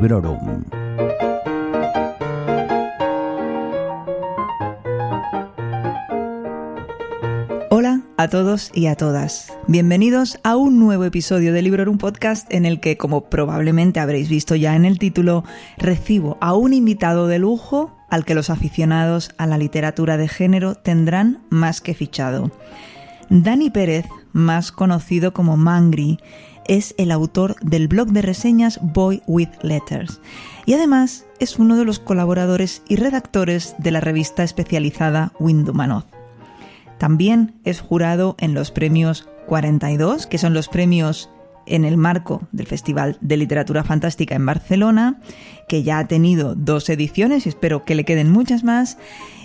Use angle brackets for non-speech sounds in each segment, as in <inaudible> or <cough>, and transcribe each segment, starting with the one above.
Librorum. Hola a todos y a todas. Bienvenidos a un nuevo episodio de Librorum Podcast en el que, como probablemente habréis visto ya en el título, recibo a un invitado de lujo al que los aficionados a la literatura de género tendrán más que fichado. Dani Pérez, más conocido como Mangri, es el autor del blog de reseñas Boy with Letters y además es uno de los colaboradores y redactores de la revista especializada Windumanoz. También es jurado en los premios 42, que son los premios en el marco del Festival de Literatura Fantástica en Barcelona, que ya ha tenido dos ediciones y espero que le queden muchas más.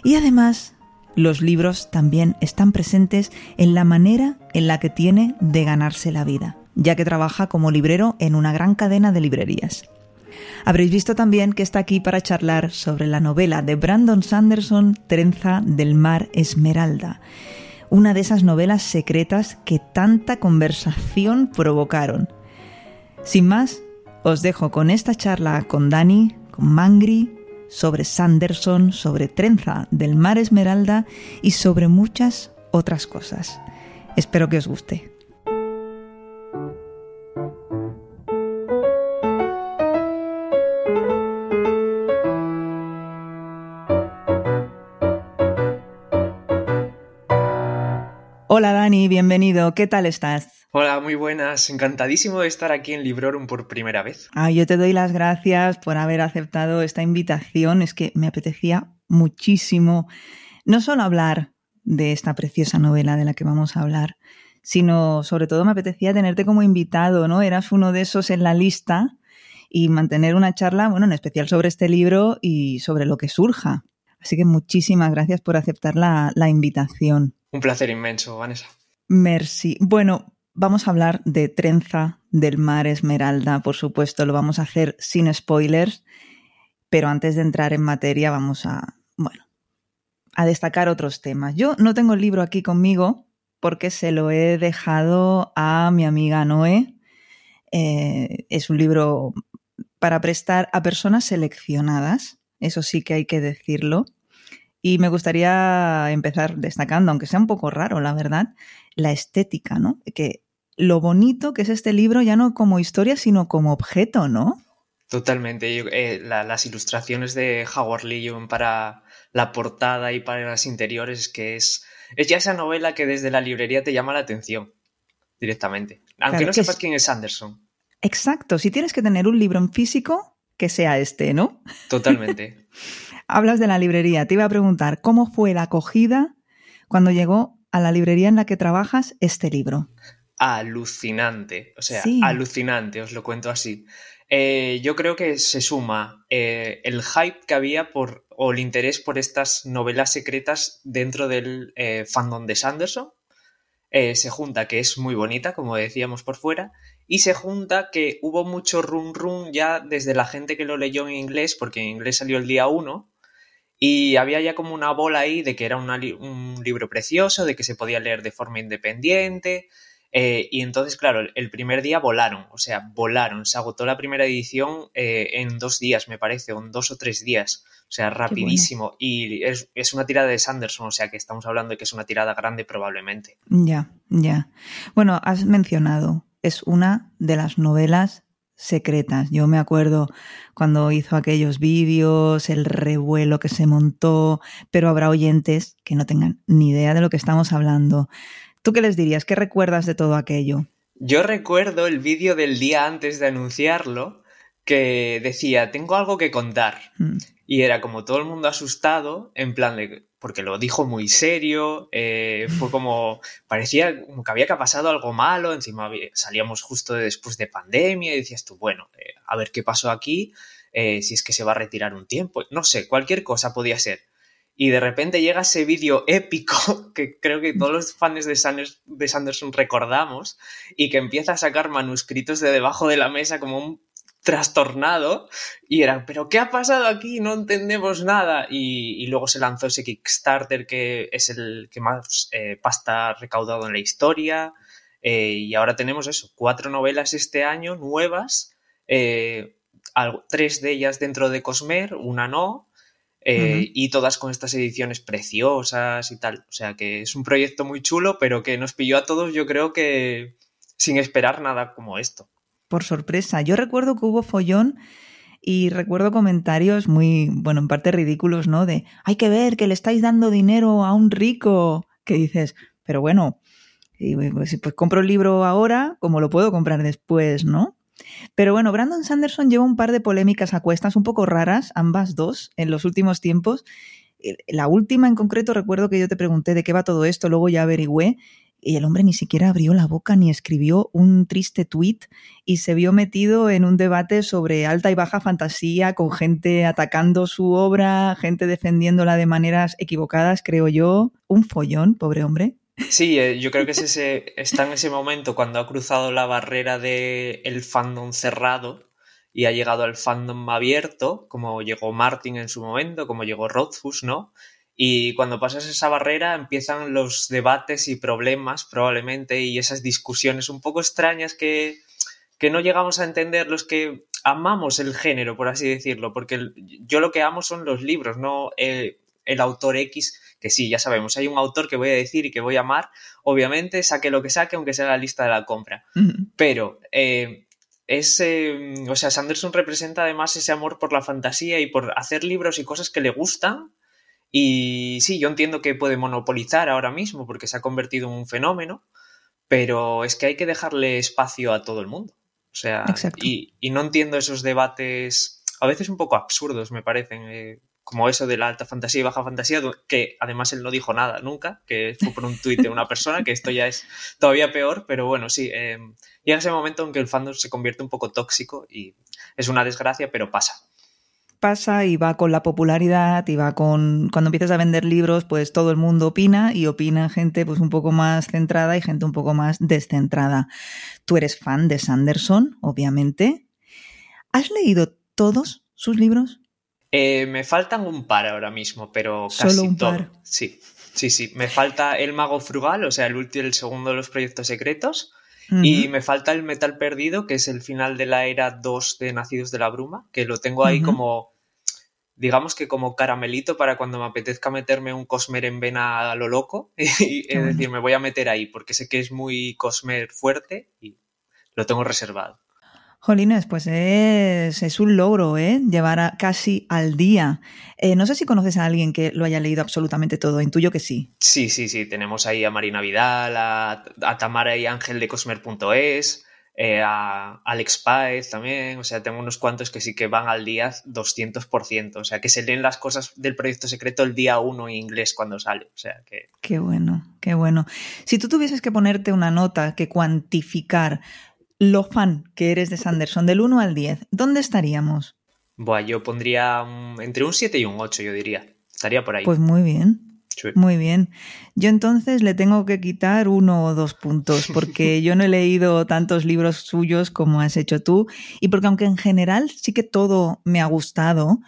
Y además, los libros también están presentes en la manera en la que tiene de ganarse la vida, ya que trabaja como librero en una gran cadena de librerías. Habréis visto también que está aquí para charlar sobre la novela de Brandon Sanderson, Trenza del Mar Esmeralda, una de esas novelas secretas que tanta conversación provocaron. Sin más, os dejo con esta charla con Dani, con Mangri, sobre Sanderson, sobre Trenza del Mar Esmeralda y sobre muchas otras cosas. Espero que os guste. Hola Dani, bienvenido. ¿Qué tal estás? Hola, muy buenas. Encantadísimo de estar aquí en Librorum por primera vez. Ah, yo te doy las gracias por haber aceptado esta invitación. Es que me apetecía muchísimo no solo hablar de esta preciosa novela de la que vamos a hablar, sino sobre todo me apetecía tenerte como invitado, ¿no? Eras uno de esos en la lista y mantener una charla, bueno, en especial sobre este libro y sobre lo que surja. Así que muchísimas gracias por aceptar la, la invitación. Un placer inmenso, Vanessa. Merci. Bueno, vamos a hablar de Trenza del Mar Esmeralda, por supuesto, lo vamos a hacer sin spoilers, pero antes de entrar en materia vamos a, bueno, a destacar otros temas. Yo no tengo el libro aquí conmigo porque se lo he dejado a mi amiga Noé. Eh, es un libro para prestar a personas seleccionadas, eso sí que hay que decirlo. Y me gustaría empezar destacando, aunque sea un poco raro, la verdad, la estética, ¿no? Que lo bonito que es este libro, ya no como historia, sino como objeto, ¿no? Totalmente. Eh, la, las ilustraciones de Howard Leon para la portada y para las interiores, que es, es ya esa novela que desde la librería te llama la atención directamente. Aunque claro, no sepas es... quién es Anderson. Exacto. Si tienes que tener un libro en físico, que sea este, ¿no? Totalmente. <laughs> hablas de la librería. Te iba a preguntar, ¿cómo fue la acogida cuando llegó a la librería en la que trabajas este libro? Alucinante, o sea, sí. alucinante, os lo cuento así. Eh, yo creo que se suma eh, el hype que había por, o el interés por estas novelas secretas dentro del eh, fandom de Sanderson. Se junta que es muy bonita, como decíamos por fuera, y se junta que hubo mucho run run ya desde la gente que lo leyó en inglés, porque en inglés salió el día 1, y había ya como una bola ahí de que era una, un libro precioso, de que se podía leer de forma independiente. Eh, y entonces, claro, el primer día volaron, o sea, volaron. Se agotó la primera edición eh, en dos días, me parece, o en dos o tres días. O sea, rapidísimo. Bueno. Y es, es, una tirada de Sanderson, o sea, que estamos hablando de que es una tirada grande probablemente. Ya, ya. Bueno, has mencionado, es una de las novelas secretas. Yo me acuerdo cuando hizo aquellos vídeos, el revuelo que se montó, pero habrá oyentes que no tengan ni idea de lo que estamos hablando. ¿Tú qué les dirías? ¿Qué recuerdas de todo aquello? Yo recuerdo el vídeo del día antes de anunciarlo que decía, tengo algo que contar. Mm. Y era como todo el mundo asustado, en plan de, porque lo dijo muy serio, eh, fue como, parecía como que había pasado algo malo, encima salíamos justo después de pandemia y decías tú, bueno, eh, a ver qué pasó aquí, eh, si es que se va a retirar un tiempo, no sé, cualquier cosa podía ser. Y de repente llega ese vídeo épico <laughs> que creo que todos los fans de, Sanders, de Sanderson recordamos y que empieza a sacar manuscritos de debajo de la mesa como un trastornado y era, pero ¿qué ha pasado aquí? No entendemos nada. Y, y luego se lanzó ese Kickstarter que es el que más eh, pasta ha recaudado en la historia. Eh, y ahora tenemos eso, cuatro novelas este año nuevas. Eh, tres de ellas dentro de Cosmer, una no, eh, y todas con estas ediciones preciosas y tal. O sea que es un proyecto muy chulo, pero que nos pilló a todos, yo creo que sin esperar nada como esto. Por sorpresa. Yo recuerdo que hubo follón y recuerdo comentarios muy, bueno, en parte ridículos, ¿no? De, hay que ver que le estáis dando dinero a un rico, que dices, pero bueno, pues, pues compro el libro ahora, como lo puedo comprar después, ¿no? Pero bueno, Brandon Sanderson lleva un par de polémicas a cuestas un poco raras, ambas dos, en los últimos tiempos. La última en concreto, recuerdo que yo te pregunté de qué va todo esto, luego ya averigüé, y el hombre ni siquiera abrió la boca ni escribió un triste tuit y se vio metido en un debate sobre alta y baja fantasía, con gente atacando su obra, gente defendiéndola de maneras equivocadas, creo yo. Un follón, pobre hombre. Sí, eh, yo creo que es <laughs> ese, está en ese momento cuando ha cruzado la barrera del el fandom cerrado y ha llegado al fandom abierto, como llegó Martin en su momento, como llegó Rothfuss, ¿no? Y cuando pasas esa barrera empiezan los debates y problemas probablemente y esas discusiones un poco extrañas que, que no llegamos a entender los que amamos el género, por así decirlo, porque yo lo que amo son los libros, no el, el autor X que sí, ya sabemos, hay un autor que voy a decir y que voy a amar, obviamente, saque lo que saque, aunque sea la lista de la compra. Pero eh, ese, o sea, Sanderson representa además ese amor por la fantasía y por hacer libros y cosas que le gustan. Y sí, yo entiendo que puede monopolizar ahora mismo porque se ha convertido en un fenómeno, pero es que hay que dejarle espacio a todo el mundo. O sea, y, no entiendo esos debates a veces un poco absurdos, me parecen. Eh, como eso de la alta fantasía y baja fantasía, que además él no dijo nada nunca, que fue por un tuit de una persona, que esto ya es todavía peor, pero bueno, sí, eh, llega ese momento en que el fandom se convierte un poco tóxico y es una desgracia, pero pasa. Pasa y va con la popularidad y va con cuando empiezas a vender libros, pues todo el mundo opina y opina gente pues un poco más centrada y gente un poco más descentrada. Tú eres fan de Sanderson, obviamente. ¿Has leído todos sus libros? Eh, me faltan un par ahora mismo, pero casi Solo un todo. Par. Sí, sí, sí. Me falta El Mago Frugal, o sea, el último, el segundo de los proyectos secretos. Y me falta el Metal Perdido, que es el final de la era 2 de Nacidos de la Bruma, que lo tengo ahí como, digamos que como caramelito para cuando me apetezca meterme un Cosmer en vena a lo loco. <laughs> Y es decir, me voy a meter ahí, porque sé que es muy Cosmer fuerte y lo tengo reservado. Jolines, pues es, es, un logro, ¿eh? Llevar a, casi al día. Eh, no sé si conoces a alguien que lo haya leído absolutamente todo, intuyo que sí. Sí, sí, sí. Tenemos ahí a Marina Vidal, a, a Tamara y Ángel de Cosmer.es, eh, a Alex Páez también. O sea, tengo unos cuantos que sí que van al día 200%. O sea, que se leen las cosas del proyecto secreto el día uno en inglés cuando sale. O sea, que. Qué bueno, qué bueno. Si tú tuvieses que ponerte una nota, que cuantificar lo fan que eres de Sanderson, del 1 al 10, ¿dónde estaríamos? Buah, yo pondría entre un 7 y un 8, yo diría. Estaría por ahí. Pues muy bien. Sí. Muy bien. Yo entonces le tengo que quitar uno o dos puntos, porque <laughs> yo no he leído tantos libros suyos como has hecho tú, y porque aunque en general sí que todo me ha gustado,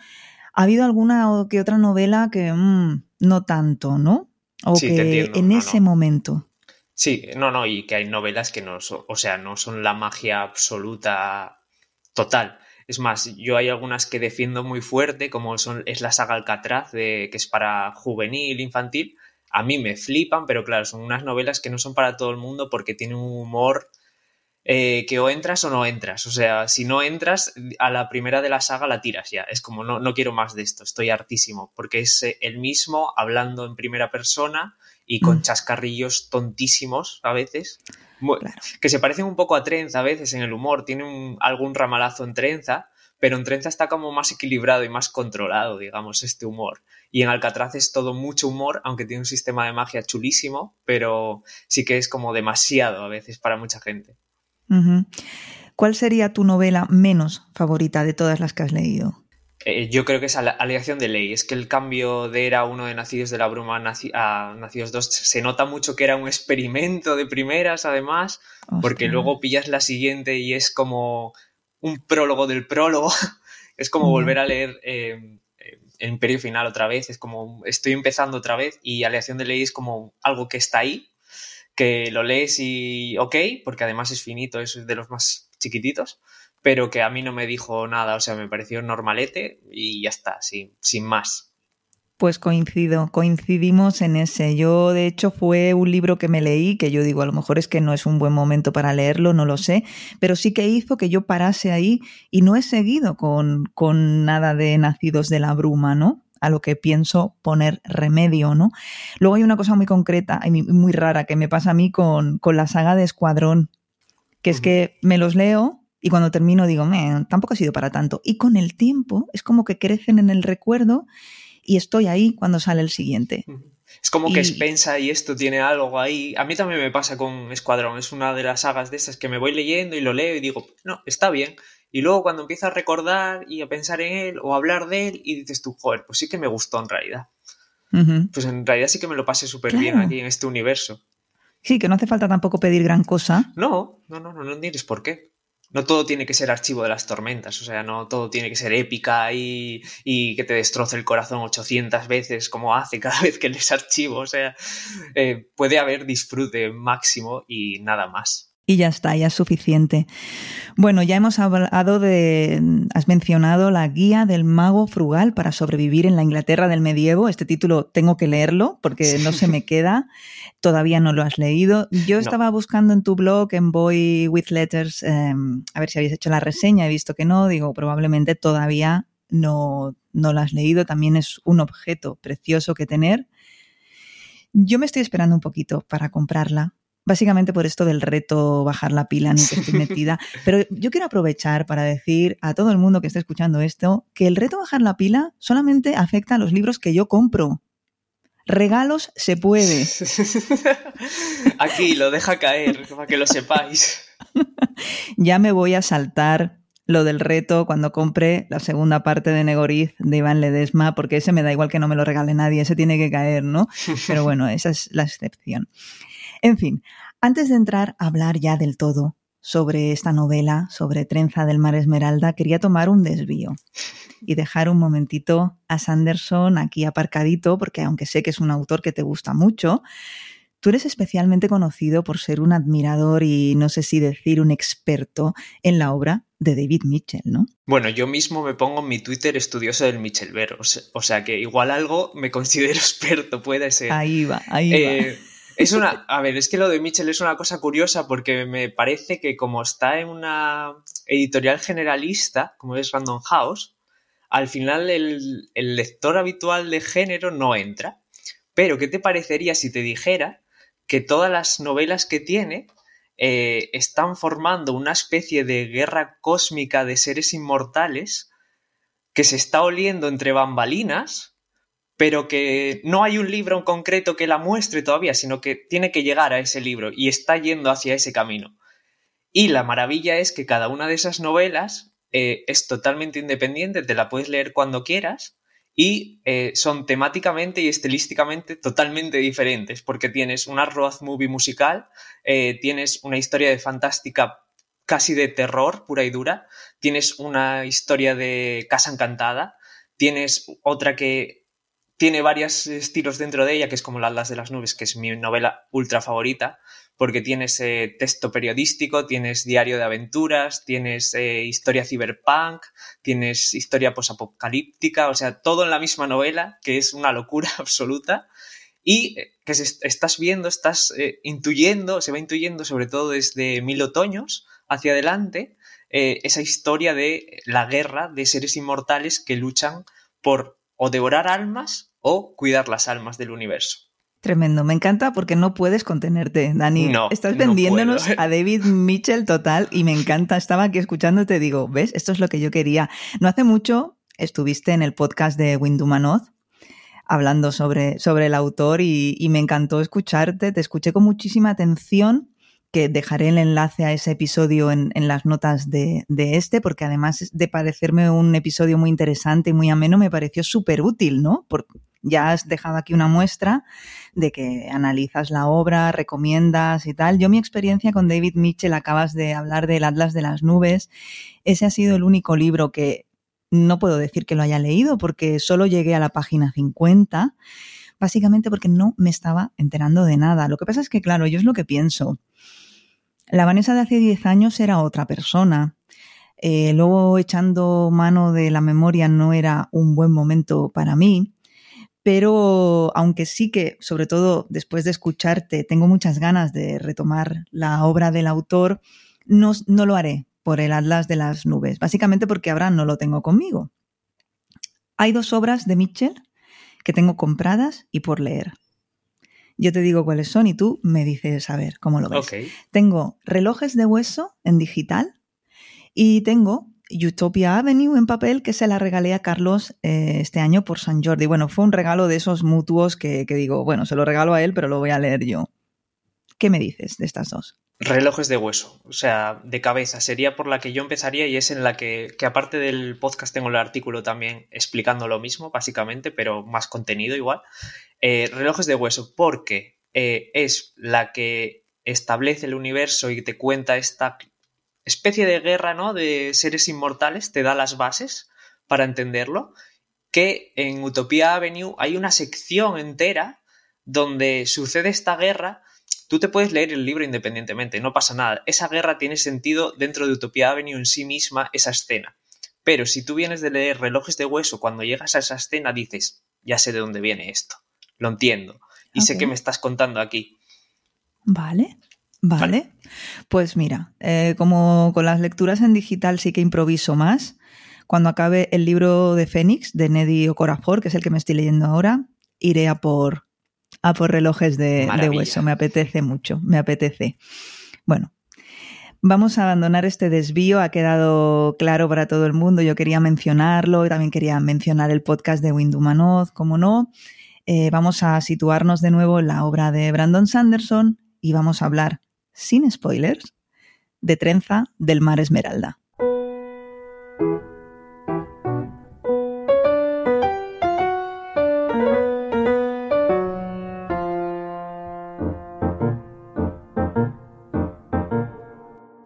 ha habido alguna o que otra novela que mmm, no tanto, ¿no? O sí, que en no, ese no. momento. Sí, no, no, y que hay novelas que no son, o sea, no son la magia absoluta total. Es más, yo hay algunas que defiendo muy fuerte, como son, es la saga Alcatraz, de, que es para juvenil, infantil. A mí me flipan, pero claro, son unas novelas que no son para todo el mundo porque tienen un humor eh, que o entras o no entras. O sea, si no entras, a la primera de la saga la tiras ya. Es como, no, no quiero más de esto, estoy hartísimo, porque es el mismo hablando en primera persona y con chascarrillos tontísimos a veces, Claro. que se parecen un poco a Trenza a veces en el humor, tiene un- algún ramalazo en Trenza, pero en Trenza está como más equilibrado y más controlado, digamos, este humor. Y en Alcatraz es todo mucho humor, aunque tiene un sistema de magia chulísimo, pero sí que es como demasiado a veces para mucha gente. ¿Cuál sería tu novela menos favorita de todas las que has leído? Eh, yo creo que es Ale- Aleación de Ley. Es que el cambio de era uno de Nacidos de la Bruma a, Naci- a Nacidos 2 se nota mucho que era un experimento de primeras, además, porque Ostras. luego pillas la siguiente y es como un prólogo del prólogo. <laughs> es como volver a leer eh, eh, el Imperio Final otra vez. Es como estoy empezando otra vez y Aleación de Ley es como algo que está ahí, que lo lees y ok, porque además es finito, es de los más chiquititos pero que a mí no me dijo nada, o sea, me pareció normalete y ya está, sin, sin más. Pues coincido, coincidimos en ese. Yo, de hecho, fue un libro que me leí, que yo digo, a lo mejor es que no es un buen momento para leerlo, no lo sé, pero sí que hizo que yo parase ahí y no he seguido con, con nada de Nacidos de la Bruma, ¿no? a lo que pienso poner remedio, ¿no? Luego hay una cosa muy concreta y muy rara que me pasa a mí con, con la saga de Escuadrón, que es que me los leo y cuando termino digo, tampoco ha sido para tanto. Y con el tiempo es como que crecen en el recuerdo y estoy ahí cuando sale el siguiente. Es como que Spensa y esto tiene algo ahí. A mí también me pasa con Escuadrón. Es una de las sagas de esas que me voy leyendo y lo leo y digo, no, está bien. Y luego cuando empiezo a recordar y a pensar en él o a hablar de él y dices tú, joder, pues sí que me gustó en realidad. Pues en realidad sí que me lo pasé súper bien aquí en este universo. Sí, que no hace falta tampoco pedir gran cosa. No, no, no, no, no tienes por qué no todo tiene que ser archivo de las tormentas, o sea, no todo tiene que ser épica y, que te destroce el corazón 800 veces como hace cada <laughs> vez que lees archivo, o sea, eh, puede haber disfrute máximo y nada más. Y ya está, ya es suficiente. Bueno, ya hemos hablado de, has mencionado la guía del mago frugal para sobrevivir en la Inglaterra del medievo. Este título tengo que leerlo porque no se me queda. Todavía no lo has leído. Yo estaba buscando en tu blog, en Boy with Letters, em, a ver si habéis hecho la reseña. He visto que no. Digo, probablemente todavía no, no lo has leído. También es un objeto precioso que tener. Yo me estoy esperando un poquito para comprarla básicamente por esto del reto bajar la pila en que estoy metida. Pero yo quiero aprovechar para decir a todo el mundo que esté escuchando esto que el reto bajar la pila solamente afecta a los libros que yo compro. Regalos se puede. <laughs> Aquí lo deja caer, para que lo sepáis. <laughs> ya me voy a saltar lo del reto cuando compre la segunda parte de Negoriz de Iván Ledesma, porque ese me da igual que no me lo regale nadie, ese tiene que caer, ¿no? Pero bueno, esa es la excepción. En fin, antes de entrar a hablar ya del todo sobre esta novela, sobre Trenza del Mar Esmeralda, quería tomar un desvío y dejar un momentito a Sanderson aquí aparcadito, porque aunque sé que es un autor que te gusta mucho, tú eres especialmente conocido por ser un admirador y no sé si decir un experto en la obra de David Mitchell, ¿no? Bueno, yo mismo me pongo en mi Twitter estudioso del Mitchell o sea que igual algo me considero <laughs> experto, puede ser. Ahí va, ahí va. Es una, a ver, es que lo de Mitchell es una cosa curiosa porque me parece que como está en una editorial generalista, como es Random House, al final el, lector habitual de género no entra. Pero, ¿qué te parecería si te dijera que todas las novelas que tiene eh, están formando una especie de guerra cósmica de seres inmortales que se está oliendo entre bambalinas pero que no hay un libro en concreto que la muestre todavía, sino que tiene que llegar a ese libro y está yendo hacia ese camino. Y la maravilla es que cada una de esas novelas eh, es totalmente independiente, te la puedes leer cuando quieras y eh, son temáticamente y estilísticamente totalmente diferentes, porque tienes una road movie musical, eh, tienes una historia de fantástica casi de terror pura y dura, tienes una historia de casa encantada, tienes otra que tiene varios estilos dentro de ella, que es como Las de las Nubes, que es mi novela ultra favorita, porque tienes eh, texto periodístico, tienes diario de aventuras, tienes eh, historia cyberpunk, tienes historia posapocalíptica, o sea, todo en la misma novela, que es una locura <laughs> absoluta, y eh, que estás viendo, estás intuyendo, se va intuyendo sobre todo desde Mil Otoños hacia adelante, esa historia de la guerra de seres inmortales que luchan por o devorar almas o cuidar las almas del universo. Tremendo, me encanta porque no puedes contenerte, Dani. No, Estás vendiéndonos a David Mitchell total y me encanta. Estaba aquí escuchándote, digo, ¿ves? Esto es lo que yo quería. No hace mucho estuviste en el podcast de Windumanoz hablando sobre, sobre el autor y, me encantó escucharte. Te escuché con muchísima atención que dejaré el enlace a ese episodio en, las notas de, este, porque además de parecerme un episodio muy interesante y muy ameno, me pareció súper útil, ¿no? ya has dejado aquí una muestra de que analizas la obra, recomiendas y tal. Yo mi experiencia con David Mitchell, acabas de hablar del Atlas de las Nubes, ese ha sido el único libro que no puedo decir que lo haya leído porque solo llegué a la página 50 básicamente porque no me estaba enterando de nada. Lo que pasa es que, claro, yo es lo que pienso. La Vanessa de hace 10 años era otra persona. Eh, luego echando mano de la memoria no era un buen momento para mí, pero aunque sí que, sobre todo después de escucharte, tengo muchas ganas de retomar la obra del autor, no, no lo haré por el Atlas de las Nubes, básicamente porque ahora no lo tengo conmigo. Hay dos obras de Mitchell que tengo compradas y por leer. Yo te digo cuáles son y tú me dices a ver cómo lo ves. Tengo relojes de hueso en digital y tengo Utopia Avenue en papel que se la regalé a Carlos eh, este año por San Jordi. Bueno, fue un regalo de esos mutuos que, que digo, bueno, se lo regalo a él, pero lo voy a leer yo. ¿Qué me dices de estas dos? Relojes de hueso, o sea, de cabeza, sería por la que yo empezaría y es en la que, que aparte del podcast tengo el artículo también explicando lo mismo, básicamente, pero más contenido igual. Eh, relojes de hueso, porque eh, es la que establece el universo y te cuenta esta especie de guerra, ¿no? De seres inmortales, te da las bases para entenderlo, que en Utopia Avenue hay una sección entera donde sucede esta guerra Tú te puedes leer el libro independientemente, no pasa nada. Esa guerra tiene sentido dentro de Utopia Avenue en sí misma, esa escena. Pero si tú vienes de leer Relojes de Hueso, cuando llegas a esa escena dices, ya sé de dónde viene esto, lo entiendo, y sé que me estás contando aquí. Vale, vale. Pues mira, eh, como con las lecturas en digital sí que improviso más, cuando acabe el libro de Fénix de Neddy Okorafor, que es el que me estoy leyendo ahora, iré a por a por relojes de, hueso. Me apetece mucho, me apetece. Bueno, Vamos a abandonar este desvío, ha quedado claro para todo el mundo. Yo quería mencionarlo, también quería mencionar el podcast de Windumanoz, como no. Eh, vamos a situarnos de nuevo en la obra de Brandon Sanderson y vamos a hablar, sin spoilers, de Trenza del Mar Esmeralda.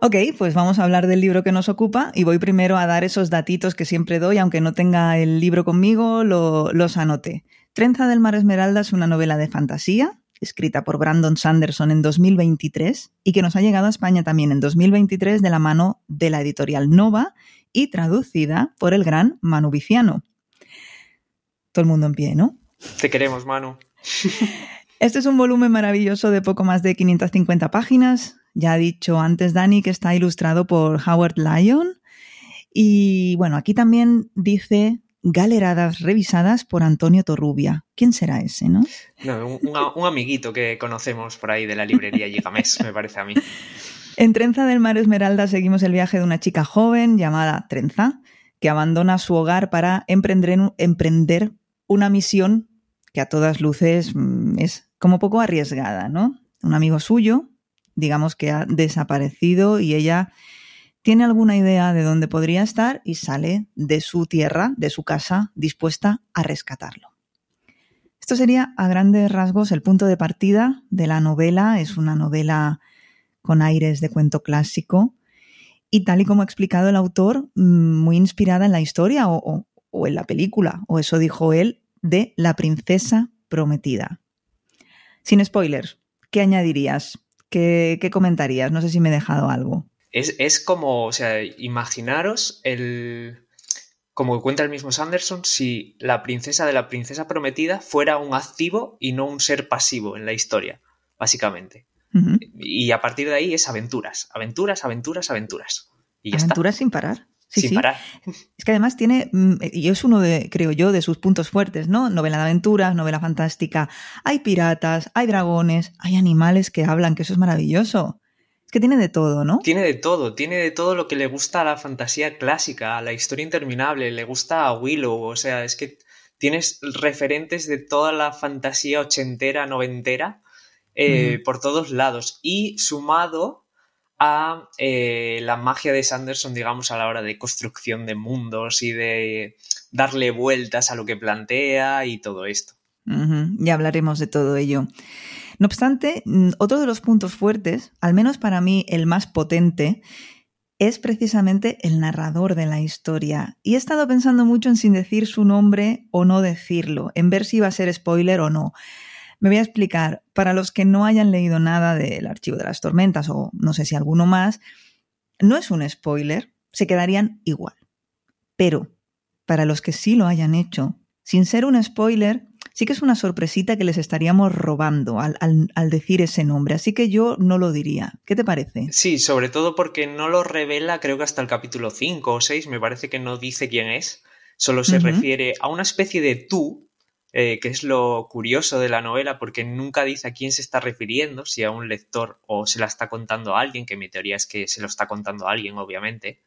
Ok, pues vamos a hablar del libro que nos ocupa y voy primero a dar esos datitos que siempre doy, aunque no tenga el libro conmigo, los anoté. Trenza del Mar Esmeralda es una novela de fantasía, escrita por Brandon Sanderson en 2023 y que nos ha llegado a España también en 2023 de la mano de la editorial Nova y traducida por el gran Manu Viciano. Todo el mundo en pie, ¿no? Te queremos, Manu. <laughs> Este es un volumen maravilloso de poco más de 550 páginas, ya ha dicho antes Dani que está ilustrado por Howard Lyon. Y bueno, aquí también dice galeradas revisadas por Antonio Torrubia. ¿Quién será ese, no? un, amiguito que conocemos por ahí de la librería Gigamés, me parece a mí. En Trenza del Mar Esmeralda seguimos el viaje de una chica joven llamada Trenza, que abandona su hogar para emprender, emprender una misión que a todas luces mm, es como poco arriesgada, ¿no? Un amigo suyo, digamos que ha desaparecido y ella tiene alguna idea de dónde podría estar y sale de su tierra, de su casa, dispuesta a rescatarlo. Esto sería a grandes rasgos el punto de partida de la novela. Es una novela con aires de cuento clásico y tal y como ha explicado el autor, mm, muy inspirada en la historia o, o en la película, o eso dijo él, de La princesa prometida. Sin spoilers, ¿qué añadirías? ¿Qué, comentarías? No sé si me he dejado algo. Es, como, o sea, imaginaros el, como cuenta el mismo Sanderson, si la princesa de la princesa prometida fuera un activo y no un ser pasivo en la historia, básicamente. Y a partir de ahí es aventuras, aventuras, aventuras, aventuras. Y aventuras sin parar. Sí, sin parar. Es que además tiene, mm, y es uno de, creo yo, de sus puntos fuertes, ¿no? Novela de aventuras, novela fantástica. Hay piratas, hay dragones, hay animales que hablan, que eso es maravilloso. Es que tiene de todo, ¿no? Tiene de todo, tiene de todo lo que le gusta a la fantasía clásica, a la historia interminable, le gusta a Willow, o sea, es que tienes referentes de toda la fantasía ochentera, noventera, eh, por todos lados. Y sumado a eh, la magia de Sanderson, digamos, a la hora de construcción de mundos y de darle vueltas a lo que plantea y todo esto. Ya hablaremos de todo ello. No obstante, mm, otro de los puntos fuertes, al menos para mí el más potente, es precisamente el narrador de la historia. Y he estado pensando mucho en sin decir su nombre o no decirlo, en ver si va a ser spoiler o no. Me voy a explicar. Para los que no hayan leído nada del Archivo de las Tormentas o no sé si alguno más, no es un spoiler, se quedarían igual. Pero, para los que sí lo hayan hecho, sin ser un spoiler, sí que es una sorpresita que les estaríamos robando al, decir ese nombre, así que yo no lo diría. ¿Qué te parece? Sí, sobre todo porque no lo revela creo que hasta el capítulo 5 o 6, me parece que no dice quién es, solo se refiere a una especie de tú, eh, que es lo curioso de la novela, porque nunca dice a quién se está refiriendo, si a un lector o se la está contando a alguien, que mi teoría es que se lo está contando a alguien, obviamente,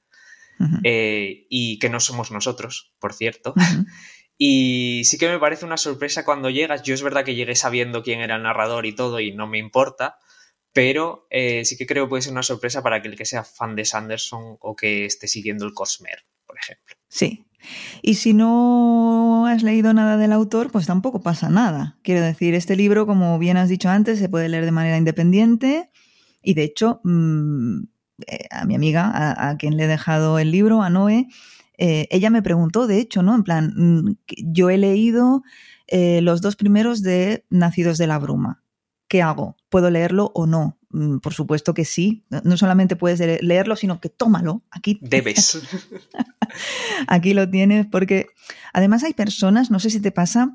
eh, y que no somos nosotros, por cierto. <laughs> Y sí que me parece una sorpresa cuando llegas. Yo es verdad que llegué sabiendo quién era el narrador y todo y no me importa, pero eh, sí que creo que puede ser una sorpresa para aquel que sea fan de Sanderson o que esté siguiendo el Cosmer, por ejemplo. Sí. Y si no has leído nada del autor, pues tampoco pasa nada. Quiero decir, este libro, como bien has dicho antes, se puede leer de manera independiente y de hecho, mm, eh, a mi amiga, a, quien le he dejado el libro, a Noé, eh, ella me preguntó, de hecho, ¿no? En plan, mm, yo he leído eh, los dos primeros de Nacidos de la Bruma. ¿Qué hago? ¿Puedo leerlo o no? Mm, por supuesto que sí. No solamente puedes leerlo, sino que tómalo. Aquí. Debes. <laughs> aquí lo tienes, porque además hay personas, no sé si te pasa,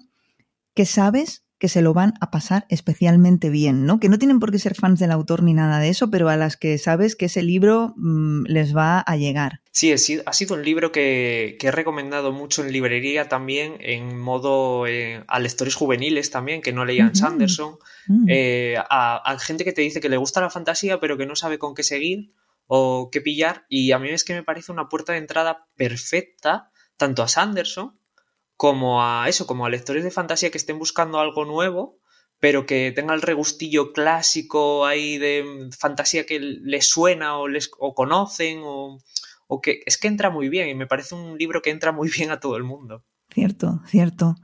que sabes que se lo van a pasar especialmente bien, ¿no? Que no tienen por qué ser fans del autor ni nada de eso, pero a las que sabes que ese libro mm, les va a llegar. Sí, ha sido un libro que, he recomendado mucho en librería también, en modo eh, a lectores juveniles también, que no leían Sanderson, mm. eh, a, gente que te dice que le gusta la fantasía, pero que no sabe con qué seguir o qué pillar, y a mí es que me parece una puerta de entrada perfecta tanto a Sanderson como a eso, como a lectores de fantasía que estén buscando algo nuevo, pero que tenga el regustillo clásico ahí de fantasía que les suena o les o conocen o, o que es que entra muy bien y me parece un libro que entra muy bien a todo el mundo. Cierto, cierto.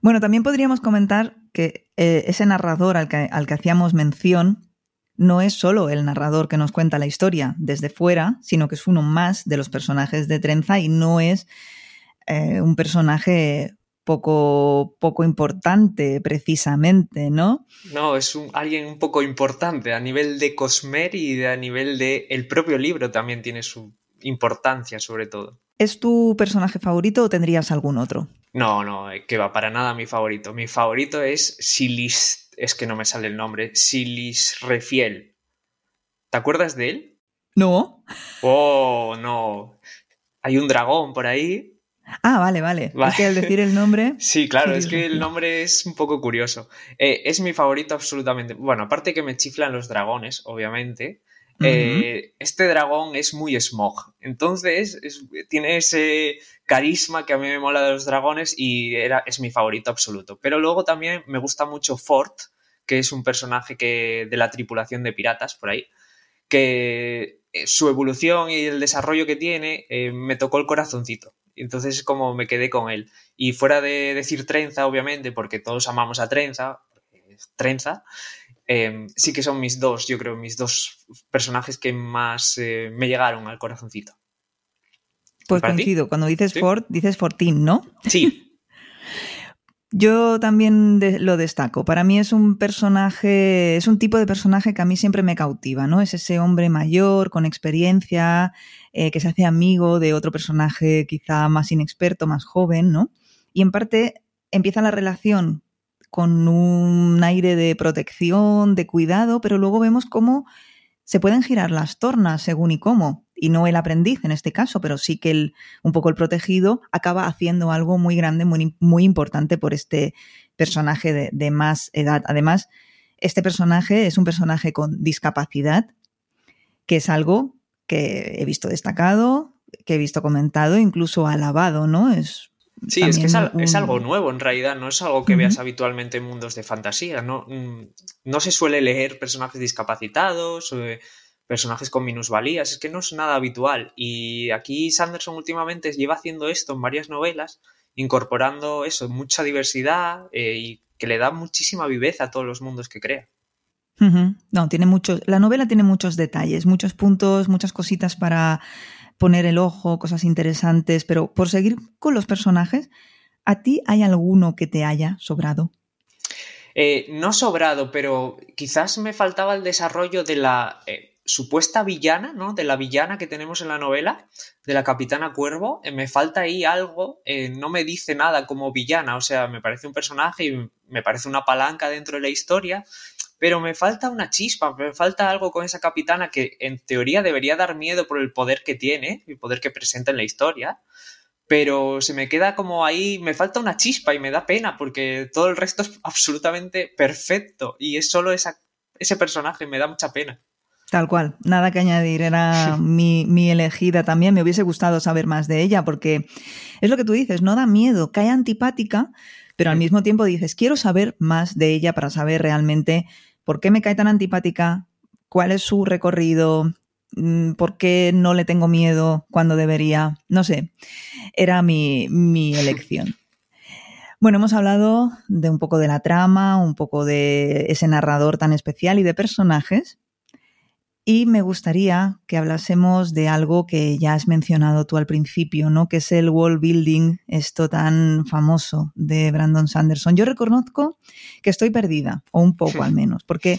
Bueno, también podríamos comentar que eh, ese narrador al que, al que hacíamos mención no es solo el narrador que nos cuenta la historia desde fuera, sino que es uno más de los personajes de Trenza y no es eh, un personaje poco, poco importante, precisamente, ¿no? No, es un, alguien un poco importante a nivel de Cosmer y a nivel de el propio libro también tiene su importancia, sobre todo. ¿Es tu personaje favorito o tendrías algún otro? No, no, eh, que va para nada mi favorito. Mi favorito es Silis, es que no me sale el nombre, Silis Refiel. ¿Te acuerdas de él? No. Oh, no. Hay un dragón por ahí Ah, vale, vale. Es que al decir el nombre. <laughs> sí, claro, es que el nombre es un poco curioso. Eh, es mi favorito absolutamente. Bueno, aparte que me chiflan los dragones, obviamente. Eh, este dragón es muy smog. Entonces, tiene ese carisma que a mí me mola de los dragones y era, es mi favorito absoluto. Pero luego también me gusta mucho Fort, que es un personaje que, de la tripulación de piratas por ahí, que eh, su evolución y el desarrollo que tiene me tocó el corazoncito. Entonces como me quedé con él. Y fuera de decir trenza, obviamente, porque todos amamos a trenza, trenza, em, sí que son mis dos, yo creo, mis dos personajes que más eh, me llegaron al corazoncito. Pues coincido, cuando dices Ford, dices Fortín, ¿no? Sí. <laughs> Yo también lo destaco. Para mí es un personaje, es un tipo de personaje que a mí siempre me cautiva, ¿no? Es ese hombre mayor, con experiencia, eh, que se hace amigo de otro personaje quizá más inexperto, más joven, ¿no? Y en parte empieza la relación con un aire de protección, de cuidado, pero luego vemos cómo se pueden girar las tornas según y cómo y no el aprendiz en este caso, pero sí que el, un poco el protegido acaba haciendo algo muy grande, muy, muy importante por este personaje de, de más edad. Además, este personaje es un personaje con discapacidad, que es algo que he visto destacado, que he visto comentado, incluso alabado, ¿no? Es Sí, es que es, algo nuevo en realidad, no es algo que veas habitualmente en mundos de fantasía. No, mm, no se suele leer personajes discapacitados, eh, personajes con minusvalías, es que no es nada habitual. Y aquí Sanderson últimamente lleva haciendo esto en varias novelas, incorporando eso, mucha diversidad eh, y que le da muchísima viveza a todos los mundos que crea. No, tiene muchos. La novela tiene muchos detalles, muchos puntos, muchas cositas para poner el ojo, cosas interesantes, pero por seguir con los personajes, ¿a ti hay alguno que te haya sobrado? Eh, no sobrado, pero quizás me faltaba el desarrollo de la... Eh, supuesta villana, ¿no? De la villana que tenemos en la novela, de la capitana Cuervo, eh, me falta ahí algo, eh, no me dice nada como villana, o sea, me parece un personaje y me parece una palanca dentro de la historia, pero me falta una chispa, me falta algo con esa capitana que en teoría debería dar miedo por el poder que tiene, el poder que presenta en la historia, pero se me queda como ahí, me falta una chispa y me da pena porque todo el resto es absolutamente perfecto y es solo ese personaje, me da mucha pena. Tal cual, nada que añadir, era mi, mi, elegida también, me hubiese gustado saber más de ella, porque es lo que tú dices, no da miedo, cae antipática, pero al mismo tiempo dices, quiero saber más de ella para saber realmente por qué me cae tan antipática, cuál es su recorrido, mm, por qué no le tengo miedo cuando debería, no sé, era mi, mi <laughs> elección. Bueno, hemos hablado de un poco de la trama, un poco de ese narrador tan especial y de personajes, y me gustaría que hablásemos de algo que ya has mencionado tú al principio, ¿no? Que es el wall building, esto tan famoso de Brandon Sanderson. Yo reconozco que estoy perdida, o un poco al menos, porque,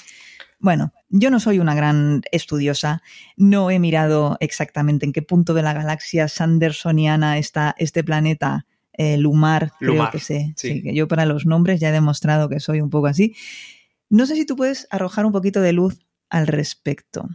bueno, yo no soy una gran estudiosa, no he mirado exactamente en qué punto de la galaxia sandersoniana está este planeta eh, Lumar, creo que sé. Sí. que yo para los nombres ya he demostrado que soy un poco así. No sé si tú puedes arrojar un poquito de luz al respecto?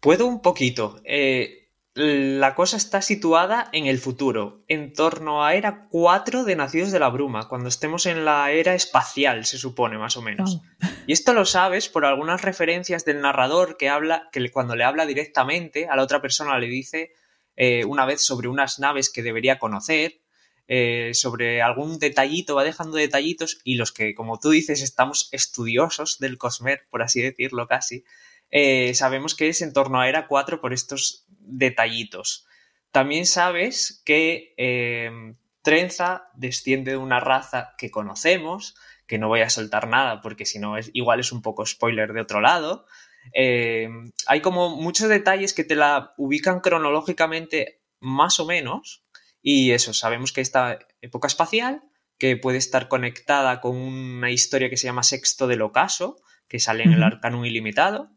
Puedo un poquito. Eh, la cosa está situada en el futuro, en torno a era 4 de Nacidos de la Bruma, cuando estemos en la era espacial, se supone, más o menos. Y esto lo sabes por algunas referencias del narrador que habla, que cuando le habla directamente a la otra persona le dice eh, una vez sobre unas naves que debería conocer, eh, sobre algún detallito, va dejando detallitos y los que, como tú dices, estamos estudiosos del Cosmer, por así decirlo casi, eh, sabemos que es en torno a Era 4 por estos detallitos. También sabes que em, Trenza desciende de una raza que conocemos, que no voy a soltar nada porque si no es, igual es un poco spoiler de otro lado. Em, hay como muchos detalles que te la ubican cronológicamente más o menos y eso, sabemos que esta época espacial, que puede estar conectada con una historia que se llama Sexto del Ocaso, que sale en el Arcanum Ilimitado,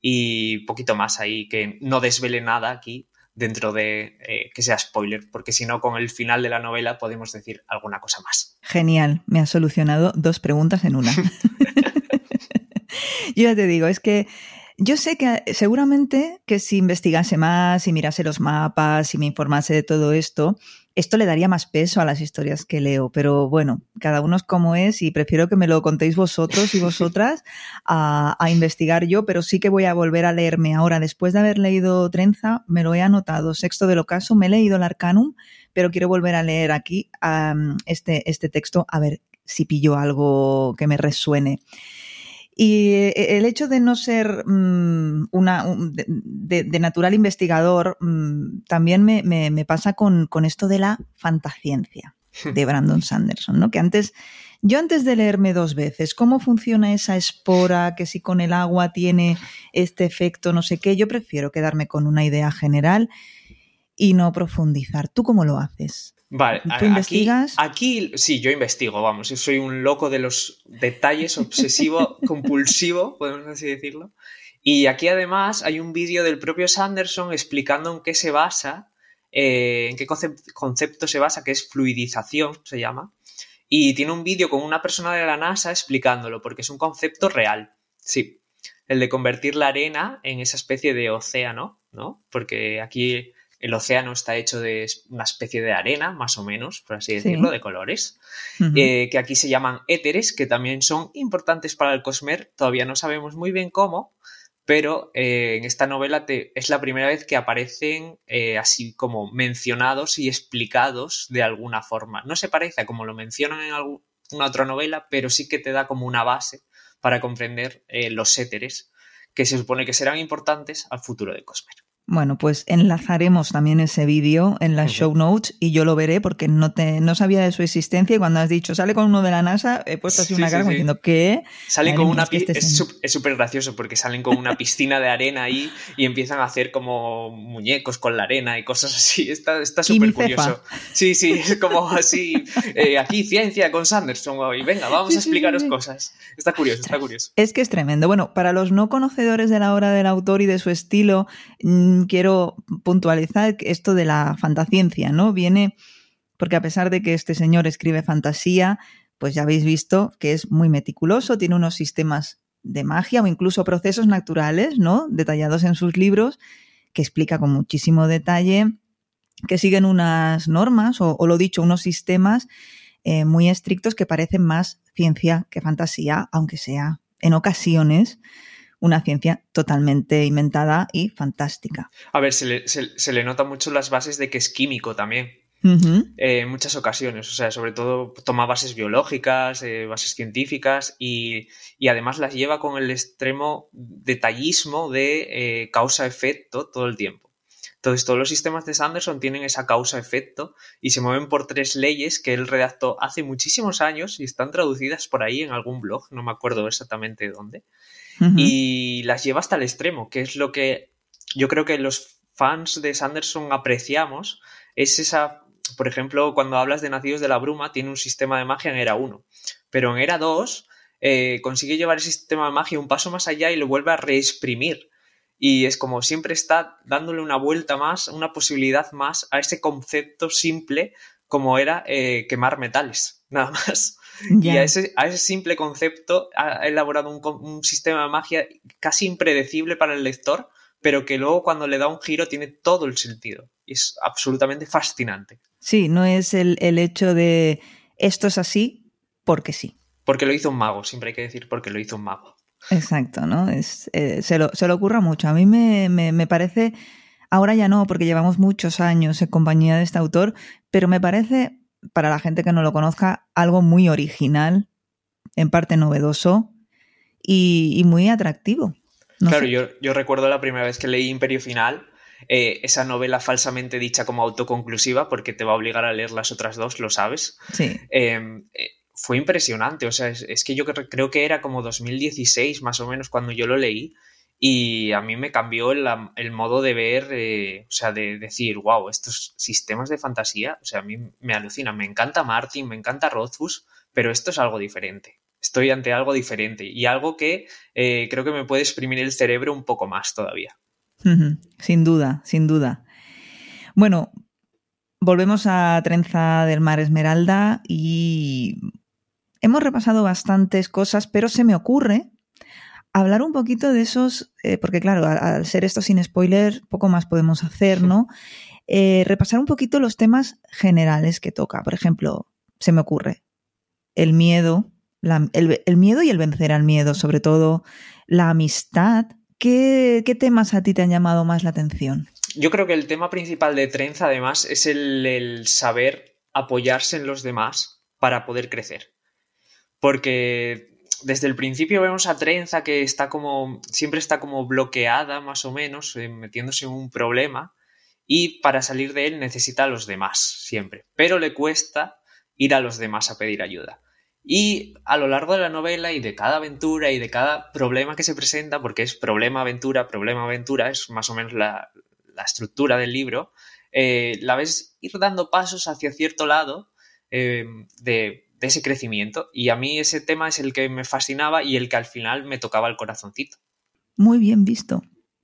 y poquito más ahí, que no desvele nada aquí dentro de eh, que sea spoiler, porque si no, con el final de la novela podemos decir alguna cosa más. Genial, me ha solucionado dos preguntas en una. <laughs> Yo ya te digo, es que yo sé que seguramente que si investigase más, si mirase los mapas, si me informase de todo esto, esto le daría más peso a las historias que leo, pero bueno, cada uno es como es y prefiero que me lo contéis vosotros y <laughs> vosotras a, investigar yo, pero sí que voy a volver a leerme ahora. Después de haber leído Trenza, me lo he anotado, Sexto del Ocaso, me he leído el Arcanum, pero quiero volver a leer aquí este, este texto a ver si pillo algo que me resuene. Y eh, el hecho de no ser mm, una, de, natural investigador mm, también me, pasa con, esto de la fantaciencia de Brandon Sanderson, ¿no? Que antes, yo antes de leerme dos veces cómo funciona esa espora, que si con el agua tiene este efecto, no sé qué, yo prefiero quedarme con una idea general y no profundizar. ¿Tú cómo lo haces? Vale, ¿Tú investigas? Aquí, sí, yo investigo, vamos, yo soy un loco de los detalles, obsesivo, <laughs> compulsivo, podemos así decirlo. Y aquí además hay un vídeo del propio Sanderson explicando en qué se basa, eh, en qué concepto se basa, que es fluidización, se llama. Y tiene un vídeo con una persona de la NASA explicándolo, porque es un concepto real, sí. El de convertir la arena en esa especie de océano, ¿no? Porque aquí el océano está hecho de una especie de arena, más o menos, por así decirlo, de colores, eh, que aquí se llaman éteres, que también son importantes para el Cosmer. Todavía no sabemos muy bien cómo, pero eh, en esta novela es la primera vez que aparecen eh, así como mencionados y explicados de alguna forma. No se parece a como lo mencionan en alguna otra novela, pero sí que te da como una base para comprender los éteres que se supone que serán importantes al futuro de Cosmer. Bueno, pues enlazaremos también ese vídeo en las show notes y yo lo veré porque no, te, no sabía de su existencia y cuando has dicho sale con uno de la NASA he puesto así una cara diciendo ¿qué? Salen con una este es súper gracioso porque salen con una piscina de arena ahí y empiezan a hacer como muñecos con la arena y cosas así. Está súper curioso. Sí, sí, es como así. Eh, aquí ciencia con Sanderson y venga, vamos a explicaros cosas. Está curioso, está curioso. Es que es tremendo. Bueno, para los no conocedores de la obra del autor y de su estilo, quiero puntualizar esto de la fantasciencia, ¿no? Viene porque a pesar de que este señor escribe fantasía, pues ya habéis visto que es muy meticuloso, tiene unos sistemas de magia o incluso procesos naturales, ¿no? Detallados en sus libros, que explica con muchísimo detalle, que siguen unas normas o, lo dicho, unos sistemas eh, muy estrictos que parecen más ciencia que fantasía, aunque sea en ocasiones una ciencia totalmente inventada y fantástica. A ver, se le, se, le nota mucho las bases de que es químico también. Eh, en muchas ocasiones, o sea, sobre todo toma bases biológicas, eh, bases científicas y, además las lleva con el extremo detallismo de eh, causa-efecto todo el tiempo. Entonces, todos los sistemas de Sanderson tienen esa causa-efecto y se mueven por tres leyes que él redactó hace muchísimos años y están traducidas por ahí en algún blog, no me acuerdo exactamente dónde y las lleva hasta el extremo, que es lo que yo creo que los fans de Sanderson apreciamos, es esa, por ejemplo, cuando hablas de Nacidos de la Bruma, tiene un sistema de magia en Era 1, pero en Era 2 eh, consigue llevar ese sistema de magia un paso más allá y lo vuelve a reexprimir. Y es como siempre está dándole una vuelta más, una posibilidad más a ese concepto simple como era eh, quemar metales, <laughs> nada más. Y a ese, a ese, simple concepto ha elaborado un, sistema de magia casi impredecible para el lector, pero que luego cuando le da un giro tiene todo el sentido. Y es absolutamente fascinante. Sí, no es el, hecho de esto es así porque sí. Porque lo hizo un mago, siempre hay que decir porque lo hizo un mago. Exacto, ¿no? Es, eh, se, lo, se lo ocurra mucho. A mí me, me parece, ahora ya no, porque llevamos muchos años en compañía de este autor, pero me parece para la gente que no lo conozca, algo muy original, en parte novedoso y, muy atractivo. claro, yo, recuerdo la primera vez que leí Imperio Final, eh, esa novela falsamente dicha como autoconclusiva, porque te va a obligar a leer las otras dos, lo sabes. Sí. Em, eh, fue impresionante, o sea, es, que yo creo que era como 2016 más o menos cuando yo lo leí y a mí me cambió el, modo de ver, eh, o sea, de decir, wow, estos sistemas de fantasía, o sea, a mí me alucinan. Me encanta Martin, me encanta Rothfuss, pero esto es algo diferente. Estoy ante algo diferente y algo que eh, creo que me puede exprimir el cerebro un poco más todavía. Sin duda, sin duda. Bueno, volvemos a Trenza del Mar Esmeralda y hemos repasado bastantes cosas, pero se me ocurre hablar un poquito de esos, eh, porque claro, al, ser esto sin spoiler, poco más podemos hacer, ¿no? Eh, repasar un poquito los temas generales que toca. Por ejemplo, se me ocurre el miedo, el, miedo y el vencer al miedo, sobre todo la amistad. ¿Qué, temas a ti te han llamado más la atención? Yo creo que el tema principal de Trenza, además, es el saber apoyarse en los demás para poder crecer. Porque desde el principio vemos a Trenza que está como, siempre está como bloqueada más o menos, eh, metiéndose en un problema y para salir de él necesita a los demás siempre, pero le cuesta ir a los demás a pedir ayuda. Y a lo largo de la novela y de cada aventura y de cada problema que se presenta, porque es problema, aventura, problema, aventura, es más o menos la, estructura del libro, eh, la ves ir dando pasos hacia cierto lado eh, de de ese crecimiento. Y a mí ese tema es el que me fascinaba y el que al final me tocaba el corazoncito. Muy bien visto.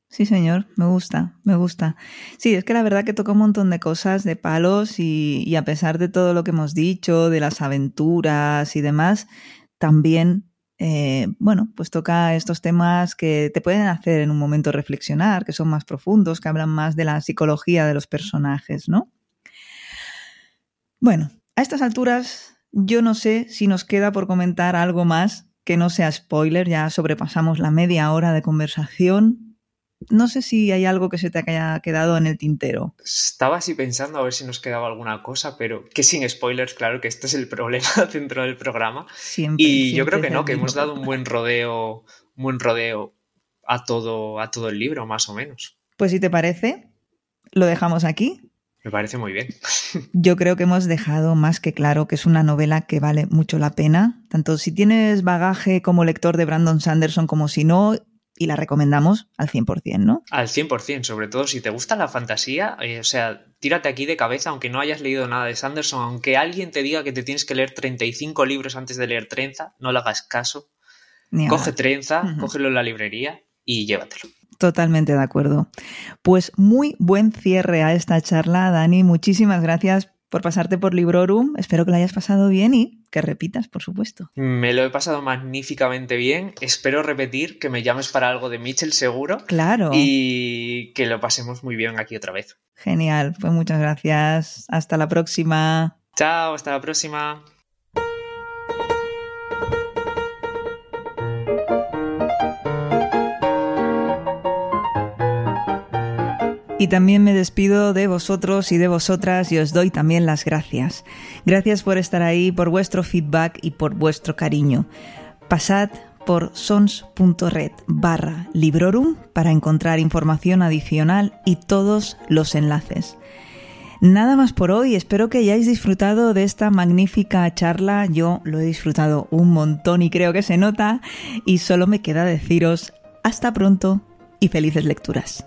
Sí, señor, me gusta, me gusta. Sí, es que la verdad que toca un montón de cosas, de palos, y, a pesar de todo lo que hemos dicho, de las aventuras y demás, también, eh, bueno, pues toca estos temas que te pueden hacer en un momento reflexionar, que son más profundos, que hablan más de la psicología de los personajes, ¿no? Bueno, a estas alturas yo no sé si nos queda por comentar algo más que no sea spoiler, ya sobrepasamos la media hora de conversación. No sé si hay algo que se te haya quedado en el tintero. Estaba así pensando a ver si nos quedaba alguna cosa, pero que sin spoilers, claro que este es el <laughs> problema dentro del programa. y yo creo que no, que hemos dado un buen rodeo, un buen rodeo a todo, a todo el libro, más o menos. Pues si te parece, lo dejamos aquí. Me parece muy bien. <laughs> Yo creo que hemos dejado más que claro que es una novela que vale mucho la pena, tanto si tienes bagaje como lector de Brandon Sanderson como si no, y la recomendamos al 100%, ¿no? Al 100%, sobre todo si te gusta la fantasía, eh, o sea, tírate aquí de cabeza, aunque no hayas leído nada de Sanderson, aunque alguien te diga que te tienes que leer 35 libros antes de leer Trenza, no le hagas caso. Coge Trenza, cógelo en la librería y llévatelo. Totalmente de acuerdo. Pues muy buen cierre a esta charla, Dani. Muchísimas gracias por pasarte por Librorum. Espero que lo hayas pasado bien y que repitas, por supuesto. Me lo he pasado magníficamente bien. Espero repetir, que me llames para algo de Mitchell seguro. Claro. Y que lo pasemos muy bien aquí otra vez. Genial. Pues muchas gracias. Hasta la próxima. Chao, hasta la próxima. Y también me despido de vosotros y de vosotras y os doy también las gracias. Gracias por estar ahí, por vuestro feedback y por vuestro cariño. Pasad por sons.red barra librorum para encontrar información adicional y todos los enlaces. Nada más por hoy, espero que hayáis disfrutado de esta magnífica charla, yo lo he disfrutado un montón y creo que se nota y solo me queda deciros hasta pronto y felices lecturas.